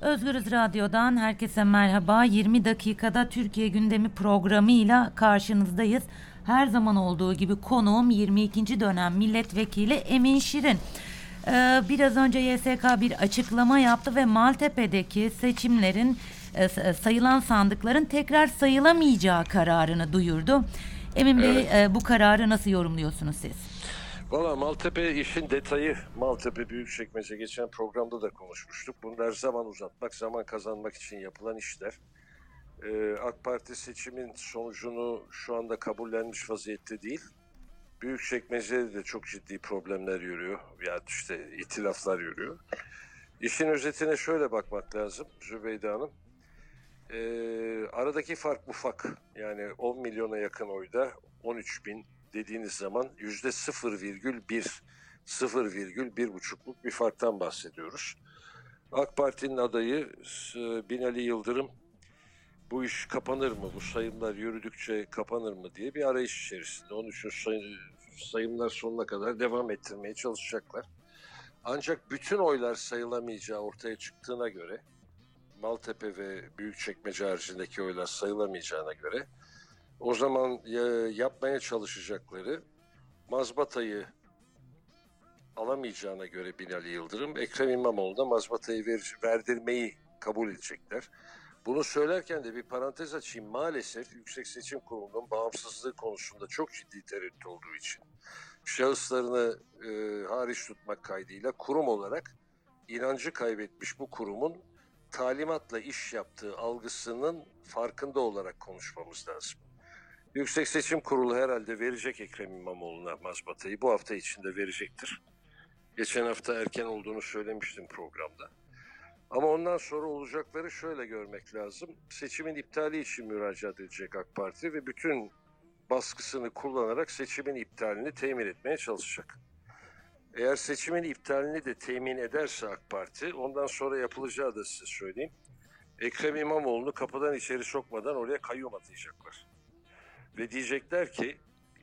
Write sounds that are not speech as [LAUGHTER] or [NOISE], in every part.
Özgürüz Radyo'dan herkese merhaba. 20 dakikada Türkiye gündemi programıyla karşınızdayız. Her zaman olduğu gibi konuğum 22. dönem milletvekili Emin Şirin. Ee, biraz önce YSK bir açıklama yaptı ve Maltepe'deki seçimlerin e, sayılan sandıkların tekrar sayılamayacağı kararını duyurdu. Emin Bey Evet. e, bu kararı nasıl yorumluyorsunuz siz? Valla Maltepe işin detayı. Maltepe Büyükçekmece geçen programda da konuşmuştuk. Bunlar zaman uzatmak, zaman kazanmak için yapılan işler. Ee, AK Parti seçimin sonucunu şu anda kabullenmiş vaziyette değil. Büyükçekmece'de de çok ciddi problemler yürüyor. Yani işte itilaflar yürüyor. İşin özetine şöyle bakmak lazım Zübeyde Hanım. Ee, aradaki fark ufak. Yani 10 milyona yakın oyda 13 bin dediğiniz zaman yüzde 0,1 0,1 bir farktan bahsediyoruz. AK Parti'nin adayı e, Binali Yıldırım bu iş kapanır mı, bu sayımlar yürüdükçe kapanır mı diye bir arayış içerisinde. Onun için say- sayımlar sonuna kadar devam ettirmeye çalışacaklar. Ancak bütün oylar sayılamayacağı ortaya çıktığına göre Maltepe ve Büyükçekmece haricindeki oylar sayılamayacağına göre o zaman ya- yapmaya çalışacakları mazbatayı alamayacağına göre Binali Yıldırım, Ekrem İmamoğlu'na mazbatayı ver, verdirmeyi kabul edecekler. Bunu söylerken de bir parantez açayım. Maalesef Yüksek Seçim Kurulu'nun bağımsızlığı konusunda çok ciddi tereddüt olduğu için şahıslarını e, hariç tutmak kaydıyla kurum olarak inancı kaybetmiş bu kurumun talimatla iş yaptığı algısının farkında olarak konuşmamız lazım. Yüksek Seçim Kurulu herhalde verecek Ekrem İmamoğlu'na mazbatayı. Bu hafta içinde verecektir. Geçen hafta erken olduğunu söylemiştim programda. Ama ondan sonra olacakları şöyle görmek lazım. Seçimin iptali için müracaat edecek AK Parti ve bütün baskısını kullanarak seçimin iptalini temin etmeye çalışacak. Eğer seçimin iptalini de temin ederse AK Parti, ondan sonra yapılacağı da size söyleyeyim. Ekrem İmamoğlu'nu kapıdan içeri sokmadan oraya kayyum atayacaklar. Ve diyecekler ki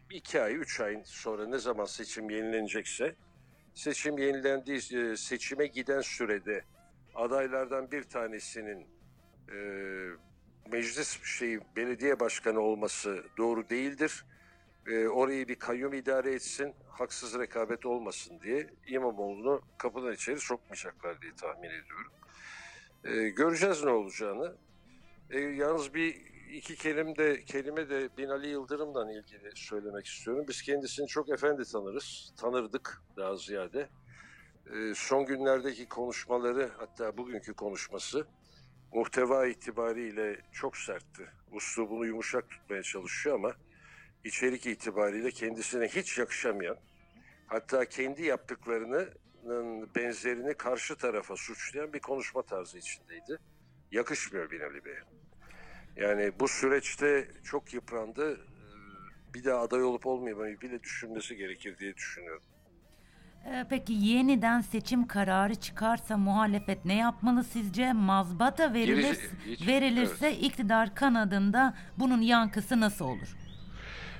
iki ay, üç ay sonra ne zaman seçim yenilenecekse seçim yenilendiği e, seçime giden sürede adaylardan bir tanesinin e, meclis şeyi belediye başkanı olması doğru değildir. E, orayı bir kayyum idare etsin, haksız rekabet olmasın diye İmamoğlu'nu kapıdan içeri sokmayacaklar diye tahmin ediyorum. E, göreceğiz ne olacağını. E, yalnız bir iki kelime de kelime de Binali Yıldırım'dan ilgili söylemek istiyorum. Biz kendisini çok efendi tanırız, tanırdık daha ziyade. E, son günlerdeki konuşmaları hatta bugünkü konuşması muhteva itibariyle çok sertti. Uslubunu yumuşak tutmaya çalışıyor ama içerik itibariyle kendisine hiç yakışamayan hatta kendi yaptıklarının benzerini karşı tarafa suçlayan bir konuşma tarzı içindeydi. Yakışmıyor Binali Bey'e. Yani bu süreçte çok yıprandı. Ee, Bir daha aday olup olmayamayı bile düşünmesi gerekir diye düşünüyorum. Ee, Peki yeniden seçim kararı çıkarsa muhalefet ne yapmalı sizce? Mazbata verilir, Gerici- hiç- verilirse iktidar kanadında bunun yankısı nasıl olur?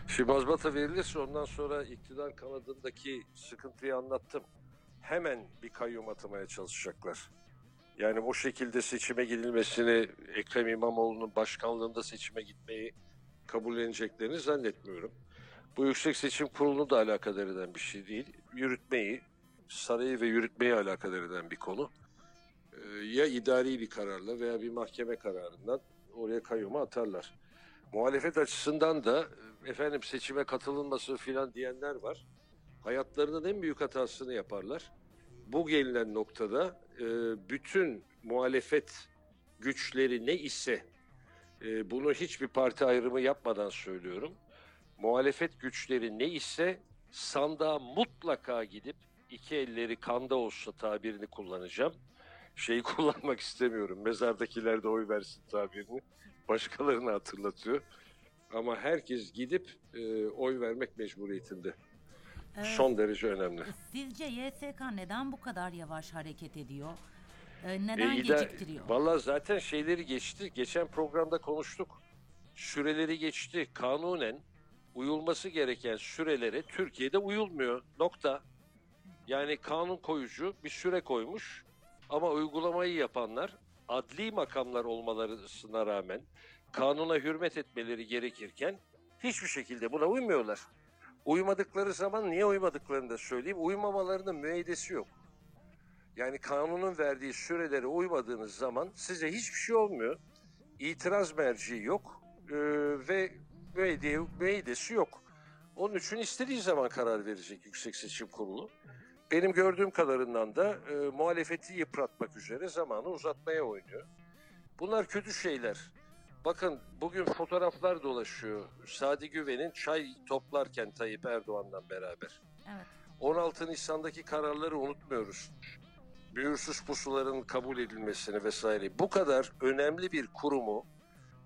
Şimdi mazbata verilirse ondan sonra iktidar kanadındaki sıkıntıyı anlattım. Hemen bir kayyum atamaya çalışacaklar. Yani o şekilde seçime gidilmesini, Ekrem İmamoğlu'nun başkanlığında seçime gitmeyi kabulleneceklerini zannetmiyorum. Bu Yüksek Seçim Kurulu'nu da alakadar eden bir şey değil. Yürütmeyi, sarayı ve yürütmeyi alakadar eden bir konu. Ee, Ya idari bir kararla veya bir mahkeme kararından oraya kayyuma atarlar. Muhalefet açısından da efendim seçime katılınması filan diyenler var. Hayatlarının en büyük hatasını yaparlar. Bu gelinen noktada e, bütün muhalefet güçleri ne ise e, bunu hiçbir parti ayrımı yapmadan söylüyorum. Muhalefet güçleri ne ise sandığa mutlaka gidip iki elleri kanda olsa tabirini kullanacağım. Şeyi [LAUGHS] kullanmak istemiyorum. Mezardakiler de oy versin tabirini. Başkalarını hatırlatıyor. Ama herkes gidip e, oy vermek mecburiyetinde. Ee, Son derece önemli. Sizce YSK neden bu kadar yavaş hareket ediyor? Ee, neden E, ida- geciktiriyor? Vallahi zaten şeyleri geçti. Geçen programda konuştuk. Süreleri geçti. Kanunen uyulması gereken sürelere Türkiye'de uyulmuyor. Nokta. Yani kanun koyucu bir süre koymuş ama uygulamayı yapanlar adli makamlar olmalarına rağmen kanuna hürmet etmeleri gerekirken hiçbir şekilde buna uymuyorlar. Uymadıkları zaman niye uymadıklarını da söyleyeyim. Uymamalarının müeydesi yok. Yani kanunun verdiği sürelere uymadığınız zaman size hiçbir şey olmuyor. İtiraz merci yok ee, ve müeyde, müeydesi yok. Onun için istediği zaman karar verecek Yüksek Seçim Kurulu. Benim gördüğüm kadarından da e, muhalefeti yıpratmak üzere zamanı uzatmaya oynuyor. Bunlar kötü şeyler. Bakın bugün fotoğraflar dolaşıyor. Sadi Güven'in çay toplarken Tayyip Erdoğan'la beraber. Evet. 16 Nisan'daki kararları unutmuyoruz. Mühürsüz pusuların kabul edilmesini vesaire. Bu kadar önemli bir kurumu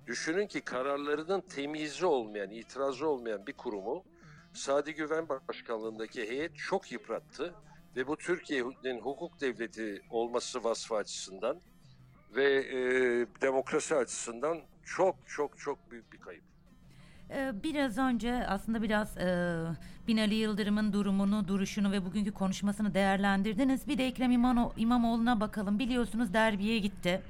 düşünün ki kararlarının temizi olmayan, itirazı olmayan bir kurumu Sadi Güven Başkanlığındaki heyet çok yıprattı ve bu Türkiye'nin hukuk devleti olması vasfı açısından ve e, demokrasi açısından çok çok çok büyük bir kayıp. Ee, Biraz önce aslında biraz e, Binali Yıldırım'ın durumunu, duruşunu ve bugünkü konuşmasını değerlendirdiniz. Bir de Ekrem İmano- İmamoğlu'na bakalım. Biliyorsunuz derbiye gitti.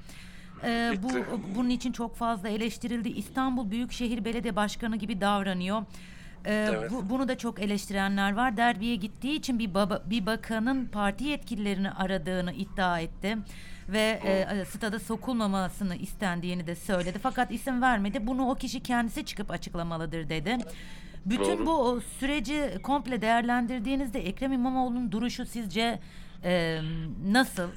Ee, bu bunun için çok fazla eleştirildi. İstanbul Büyükşehir Belediye Başkanı gibi davranıyor. Ee, Evet. bu- bunu da çok eleştirenler var. Derbiye gittiği için bir baba, bir bakanın parti yetkililerini aradığını iddia etti ve e, stada sokulmamasını istendiğini de söyledi. Fakat isim vermedi. Bunu o kişi kendisi çıkıp açıklamalıdır dedi. Bütün Doğru. bu süreci komple değerlendirdiğinizde Ekrem İmamoğlu'nun duruşu sizce e, nasıl?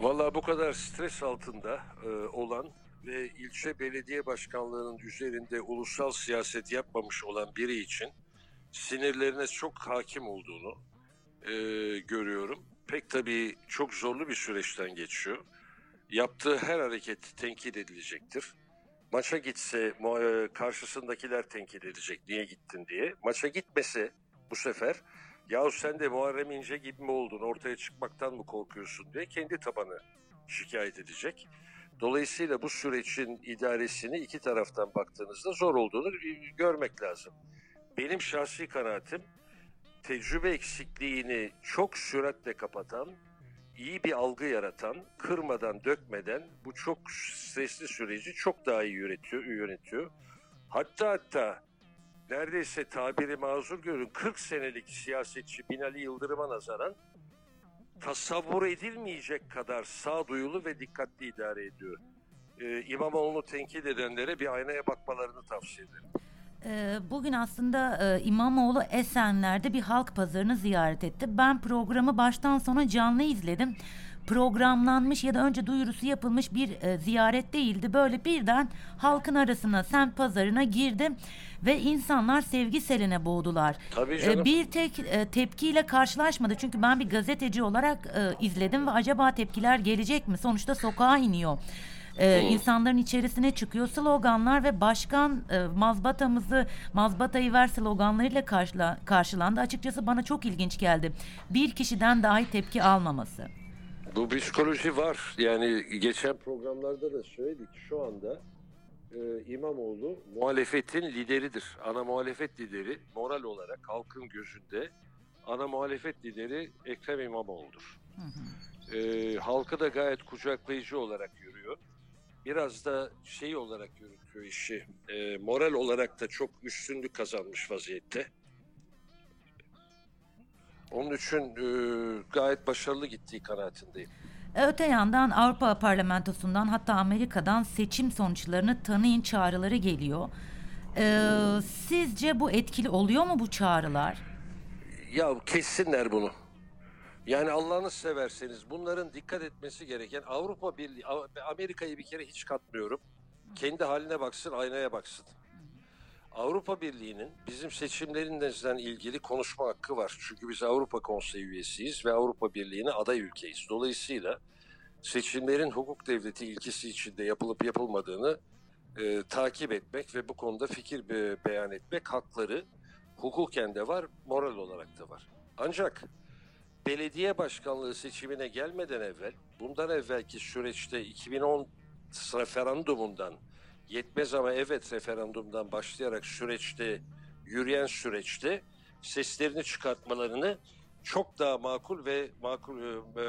Vallahi bu kadar stres altında e, olan ve ilçe belediye başkanlığının üzerinde ulusal siyaset yapmamış olan biri için sinirlerine çok hakim olduğunu e, görüyorum. Pek tabii çok zorlu bir süreçten geçiyor. Yaptığı her hareket tenkit edilecektir. Maça gitse e, karşısındakiler tenkit edecek niye gittin diye. Maça gitmese bu sefer yahu sen de Muharrem İnce gibi mi oldun ortaya çıkmaktan mı korkuyorsun diye kendi tabanı şikayet edecek. Dolayısıyla bu sürecin idaresini iki taraftan baktığınızda zor olduğunu görmek lazım. Benim şahsi kanaatim tecrübe eksikliğini çok süratle kapatan, iyi bir algı yaratan, kırmadan, dökmeden bu çok stresli süreci çok daha iyi yönetiyor. yönetiyor. Hatta hatta neredeyse tabiri mazur görün 40 senelik siyasetçi Binali Yıldırım'a nazaran tasavvur edilmeyecek kadar sağduyulu ve dikkatli idare ediyor. Ee, İmamoğlu'nu tenkit edenlere bir aynaya bakmalarını tavsiye ederim. Ee, Bugün aslında e, İmamoğlu Esenler'de bir halk pazarını ziyaret etti. Ben programı baştan sona canlı izledim. Programlanmış ya da önce duyurusu yapılmış bir e, ziyaret değildi. Böyle birden halkın arasına, semt pazarına girdi ve insanlar sevgi seline boğdular. Tabii Ee, canım. Bir tek e, tepkiyle karşılaşmadı. Çünkü ben bir gazeteci olarak e, izledim ve acaba tepkiler gelecek mi? Sonuçta sokağa iniyor. Ee, insanların içerisine çıkıyor sloganlar ve başkan e, mazbatamızı mazbatayı ver sloganlarıyla karşıla, karşılandı. Açıkçası bana çok ilginç geldi. Bir kişiden dahi tepki almaması. Bu psikoloji var. Yani geçen programlarda da söyledik. Şu anda e, İmamoğlu muhalefetin lideridir. Ana muhalefet lideri moral olarak halkın gözünde ana muhalefet lideri Ekrem İmamoğlu'dur. E, halkı da gayet kucaklayıcı olarak yürüyor. Biraz da şey olarak yürütüyor işi. e, moral olarak da çok üstünlük kazanmış vaziyette. Onun için e, gayet başarılı gittiği kanaatindeyim. Öte yandan Avrupa Parlamentosu'ndan hatta Amerika'dan seçim sonuçlarını tanıyın çağrıları geliyor. Ee, sizce bu etkili oluyor mu bu çağrılar? Ya kessinler bunu. Yani Allah'ını severseniz bunların dikkat etmesi gereken Avrupa Birliği, Amerika'yı bir kere hiç katmıyorum. Kendi haline baksın, aynaya baksın. Avrupa Birliği'nin bizim seçimlerimizden ilgili konuşma hakkı var. Çünkü biz Avrupa Konseyi üyesiyiz ve Avrupa Birliği'ne aday ülkeyiz. Dolayısıyla seçimlerin hukuk devleti ilkesi içinde yapılıp yapılmadığını e, takip etmek ve bu konuda fikir be- beyan etmek hakları hukuken de var, moral olarak da var. Ancak belediye başkanlığı seçimine gelmeden evvel, bundan evvelki süreçte 2010 referandumundan, yetmez ama evet referandumdan başlayarak süreçte yürüyen süreçte seslerini çıkartmalarını çok daha makul ve makul e,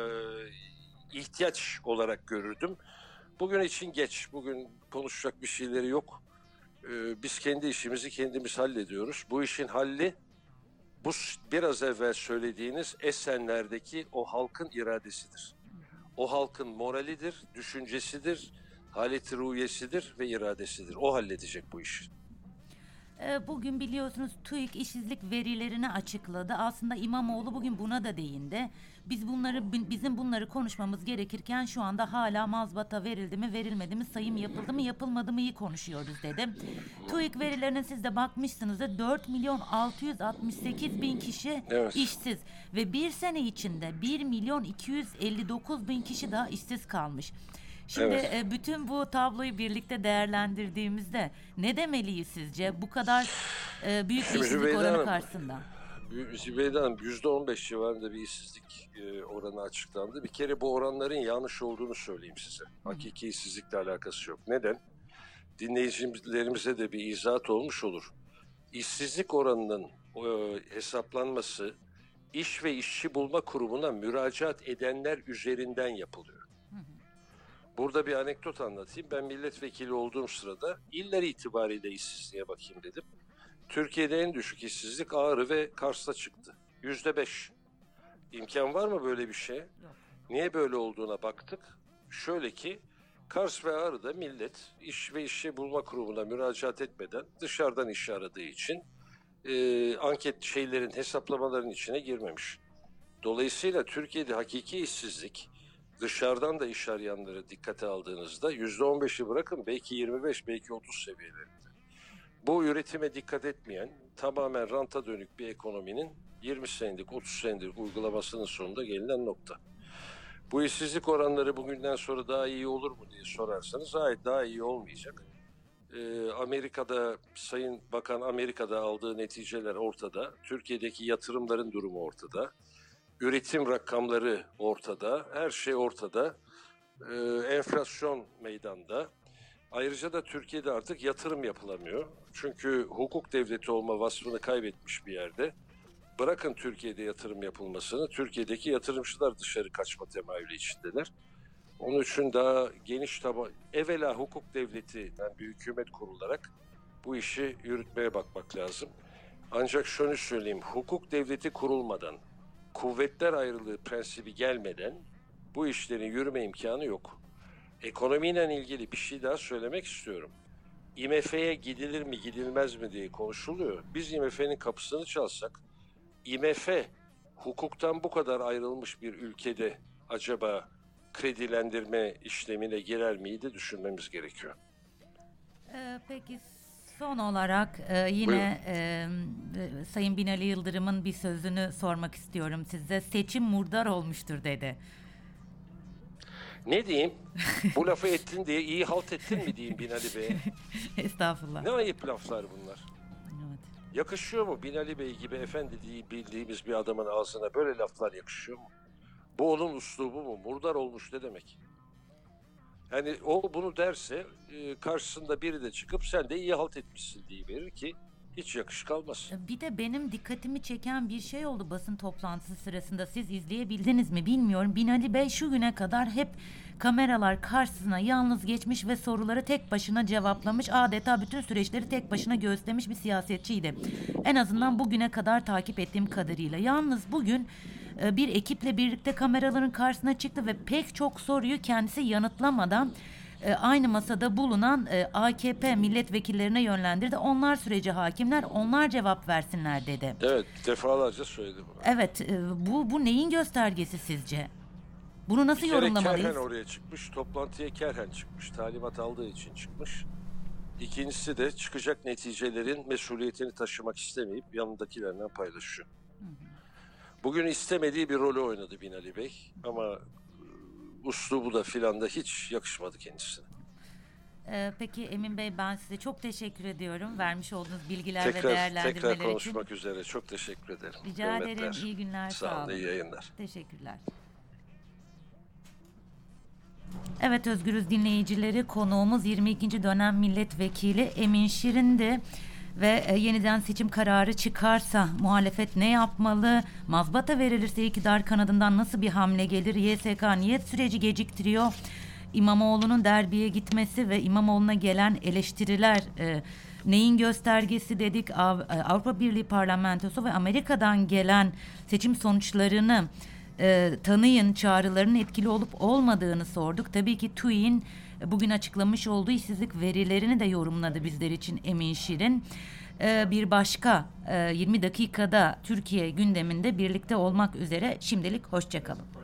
ihtiyaç olarak görürdüm. Bugün için geç. Bugün konuşacak bir şeyleri yok. E, biz kendi işimizi kendimiz hallediyoruz. Bu işin halli bu biraz evvel söylediğiniz Esenler'deki o halkın iradesidir. O halkın moralidir, düşüncesidir, haleti ruhiyesidir ve iradesidir. O halledecek bu işi. Ee, bugün biliyorsunuz TÜİK işsizlik verilerini açıkladı. Aslında İmamoğlu bugün buna da değindi. Biz bunları bizim bunları konuşmamız gerekirken şu anda hala mazbata verildi mi verilmedi mi sayım yapıldı mı yapılmadı mı iyi konuşuyoruz dedi. TÜİK verilerine siz de bakmışsınızdır 4 milyon 668 bin kişi evet. işsiz ve bir sene içinde 1 milyon 259 bin kişi daha işsiz kalmış. Şimdi evet. E, bütün bu tabloyu birlikte değerlendirdiğimizde ne demeliyiz sizce bu kadar e, büyük bir işsizlik oranı Hanım, karşısında? Zübeyde Hanım %15 civarında bir işsizlik e, oranı açıklandı. Bir kere bu oranların yanlış olduğunu söyleyeyim size. Hakiki işsizlikle alakası yok. Neden? Dinleyicilerimize de bir izahat olmuş olur. İşsizlik oranının hesaplanması iş ve işçi bulma kurumuna müracaat edenler üzerinden yapılıyor. Burada bir anekdot anlatayım. Ben milletvekili olduğum sırada iller itibariyle işsizliğe bakayım dedim. Türkiye'de en düşük işsizlik Ağrı ve Kars'ta çıktı. Yüzde beş. İmkan var mı böyle bir şey? Niye böyle olduğuna baktık. Şöyle ki Kars ve Ağrı'da millet iş ve işçi bulma kurumuna müracaat etmeden dışarıdan iş aradığı için e, anket şeylerin hesaplamaların içine girmemiş. Dolayısıyla Türkiye'de hakiki işsizlik dışarıdan da iş arayanları dikkate aldığınızda yüzde on beşi bırakın belki 25 belki 30 seviyelerinde. Bu üretime dikkat etmeyen tamamen ranta dönük bir ekonominin 20 senelik 30 senedir uygulamasının sonunda gelinen nokta. Bu işsizlik oranları bugünden sonra daha iyi olur mu diye sorarsanız hayır daha iyi olmayacak. Ee, Amerika'da Sayın Bakan Amerika'da aldığı neticeler ortada. Türkiye'deki yatırımların durumu ortada üretim rakamları ortada, her şey ortada. Ee, enflasyon meydanda. Ayrıca da Türkiye'de artık yatırım yapılamıyor. Çünkü hukuk devleti olma vasfını kaybetmiş bir yerde. Bırakın Türkiye'de yatırım yapılmasını, Türkiye'deki yatırımcılar dışarı kaçma temayülü içindeler. Onun için daha geniş taba, evvela hukuk devletinden bir hükümet kurularak bu işi yürütmeye bakmak lazım. Ancak şunu söyleyeyim, hukuk devleti kurulmadan, kuvvetler ayrılığı prensibi gelmeden bu işlerin yürüme imkanı yok. Ekonomiyle ilgili bir şey daha söylemek istiyorum. IMF'ye gidilir mi gidilmez mi diye konuşuluyor. Biz IMF'nin kapısını çalsak, IMF hukuktan bu kadar ayrılmış bir ülkede acaba kredilendirme işlemine girer miydi düşünmemiz gerekiyor. Ee, peki Son olarak e, yine e, e, Sayın Binali Yıldırım'ın bir sözünü sormak istiyorum size. Seçim murdar olmuştur dedi. Ne diyeyim? Bu lafı ettin diye iyi halt ettin mi diyeyim Binali Bey'e? [LAUGHS] Estağfurullah. Ne ayıp laflar bunlar. Evet. Yakışıyor mu Binali Bey gibi efendi diye bildiğimiz bir adamın ağzına böyle laflar yakışıyor mu? Bu onun uslubu mu? Murdar olmuş ne demek? Yani o bunu derse e, karşısında biri de çıkıp sen de iyi halt etmişsin diye verir ki hiç yakışık kalmaz. Bir de benim dikkatimi çeken bir şey oldu basın toplantısı sırasında. Siz izleyebildiniz mi bilmiyorum. Binali Bey şu güne kadar hep kameralar karşısına yalnız geçmiş ve soruları tek başına cevaplamış. Adeta bütün süreçleri tek başına göğüslemiş bir siyasetçiydi. En azından bugüne kadar takip ettiğim kadarıyla. Yalnız bugün e, bir ekiple birlikte kameraların karşısına çıktı ve pek çok soruyu kendisi yanıtlamadan e, aynı masada bulunan e, AKP milletvekillerine yönlendirdi. Onlar sürece hakimler, onlar cevap versinler dedi. Evet, defalarca söyledi bunu. Evet, bu bu neyin göstergesi sizce? Bunu nasıl bir kere yorumlamalıyız? Kerhen oraya çıkmış, toplantıya Kerhen çıkmış, talimat aldığı için çıkmış. İkincisi de çıkacak neticelerin mesuliyetini taşımak istemeyip yanındakilerle paylaşıyor. Hı hı. Bugün istemediği bir rolü oynadı Binali Bey ama e, uslubu da filan da hiç yakışmadı kendisine. Ee, peki Emin Bey ben size çok teşekkür ediyorum. Vermiş olduğunuz bilgiler tekrar, ve değerlendirmeler tekrar için. Tekrar konuşmak üzere. Çok teşekkür ederim. Rica Hürmetler. ederim. İyi günler. Sağ, sağ olun. İyi yayınlar. Teşekkürler. Evet Özgürüz dinleyicileri konuğumuz 22. dönem milletvekili Emin Şirin'di. Ve e, yeniden seçim kararı çıkarsa muhalefet ne yapmalı? Mazbata verilirse iktidar kanadından nasıl bir hamle gelir? YSK niye süreci geciktiriyor? İmamoğlu'nun derbiye gitmesi ve İmamoğlu'na gelen eleştiriler e, neyin göstergesi dedik? Av- e, Avrupa Birliği Parlamentosu ve Amerika'dan gelen seçim sonuçlarını e, tanıyın çağrılarının etkili olup olmadığını sorduk. Tabii ki TÜİ'nin bugün açıklamış olduğu işsizlik verilerini de yorumladı bizler için Emin Şirin. E, bir başka e, 20 dakikada Türkiye gündeminde birlikte olmak üzere şimdilik hoşçakalın.